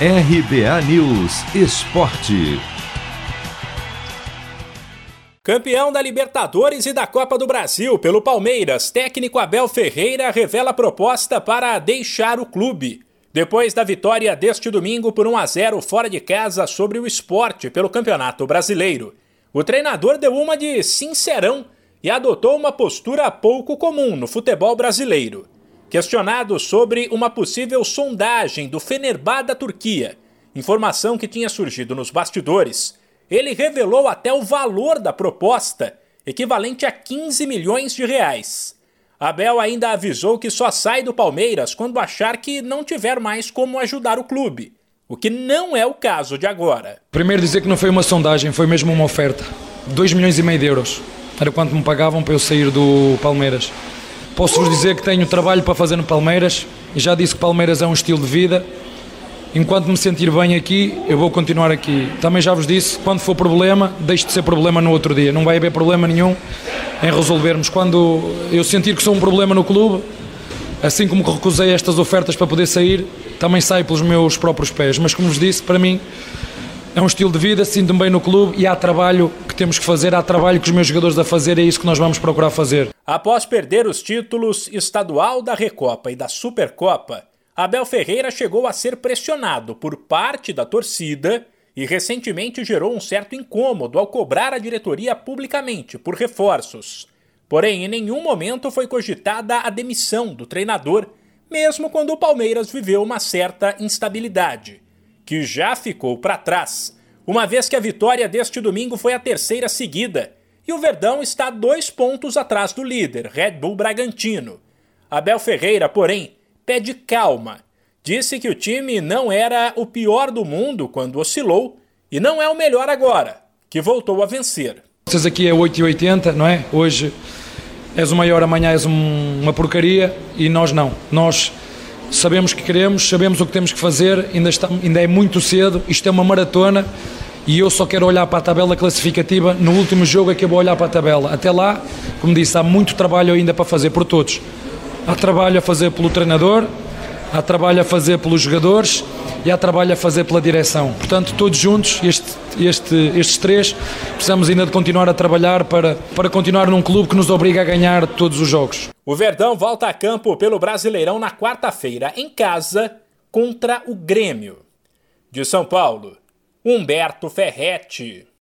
RBA News Esporte. Campeão da Libertadores e da Copa do Brasil pelo Palmeiras, técnico Abel Ferreira revela proposta para deixar o clube. Depois da vitória deste domingo por 1 a 0 fora de casa sobre o esporte pelo Campeonato Brasileiro, o treinador deu uma de sincerão e adotou uma postura pouco comum no futebol brasileiro. Questionado sobre uma possível sondagem do Fenerbah da Turquia, informação que tinha surgido nos bastidores, ele revelou até o valor da proposta, equivalente a 15 milhões de reais. Abel ainda avisou que só sai do Palmeiras quando achar que não tiver mais como ajudar o clube, o que não é o caso de agora. Primeiro dizer que não foi uma sondagem, foi mesmo uma oferta. 2 milhões e meio de euros. Era quanto me pagavam para eu sair do Palmeiras. Posso-vos dizer que tenho trabalho para fazer no Palmeiras e já disse que Palmeiras é um estilo de vida. Enquanto me sentir bem aqui, eu vou continuar aqui. Também já vos disse, quando for problema, deixe de ser problema no outro dia. Não vai haver problema nenhum em resolvermos. Quando eu sentir que sou um problema no clube, assim como recusei estas ofertas para poder sair, também saio pelos meus próprios pés. Mas como vos disse, para mim é um estilo de vida, sinto-me bem no clube e há trabalho que temos que fazer, há trabalho que os meus jogadores a fazer, é isso que nós vamos procurar fazer. Após perder os títulos estadual da Recopa e da Supercopa, Abel Ferreira chegou a ser pressionado por parte da torcida e recentemente gerou um certo incômodo ao cobrar a diretoria publicamente por reforços. Porém, em nenhum momento foi cogitada a demissão do treinador, mesmo quando o Palmeiras viveu uma certa instabilidade que já ficou para trás, uma vez que a vitória deste domingo foi a terceira seguida e o Verdão está dois pontos atrás do líder, Red Bull Bragantino. Abel Ferreira, porém, pede calma. Disse que o time não era o pior do mundo quando oscilou e não é o melhor agora, que voltou a vencer. Vocês aqui é 8,80, não é? Hoje és o maior, amanhã és um, uma porcaria e nós não. Nós sabemos que queremos, sabemos o que temos que fazer, ainda, está, ainda é muito cedo, isto é uma maratona e eu só quero olhar para a tabela classificativa. No último jogo é que eu vou olhar para a tabela. Até lá, como disse, há muito trabalho ainda para fazer por todos. Há trabalho a fazer pelo treinador, há trabalho a fazer pelos jogadores e há trabalho a fazer pela direção. Portanto, todos juntos, este, este, estes três, precisamos ainda de continuar a trabalhar para, para continuar num clube que nos obriga a ganhar todos os jogos. O Verdão volta a campo pelo Brasileirão na quarta-feira, em casa, contra o Grêmio. De São Paulo, Humberto Ferretti.